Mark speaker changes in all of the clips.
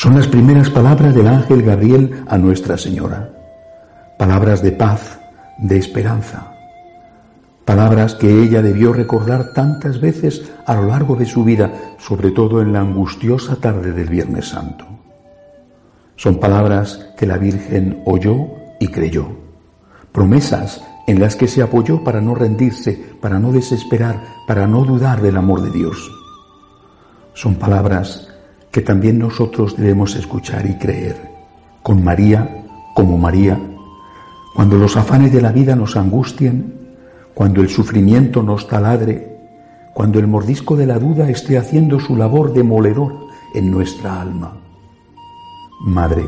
Speaker 1: son las primeras palabras del ángel Gabriel a Nuestra Señora. Palabras de paz, de esperanza. Palabras que ella debió recordar tantas veces a lo largo de su vida, sobre todo en la angustiosa tarde del Viernes Santo. Son palabras que la Virgen oyó y creyó. Promesas en las que se apoyó para no rendirse, para no desesperar, para no dudar del amor de Dios. Son palabras que también nosotros debemos escuchar y creer, con María como María, cuando los afanes de la vida nos angustien, cuando el sufrimiento nos taladre, cuando el mordisco de la duda esté haciendo su labor demoledor en nuestra alma. Madre,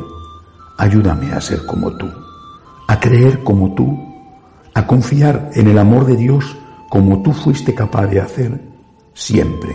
Speaker 1: ayúdame a ser como tú, a creer como tú, a confiar en el amor de Dios como tú fuiste capaz de hacer siempre.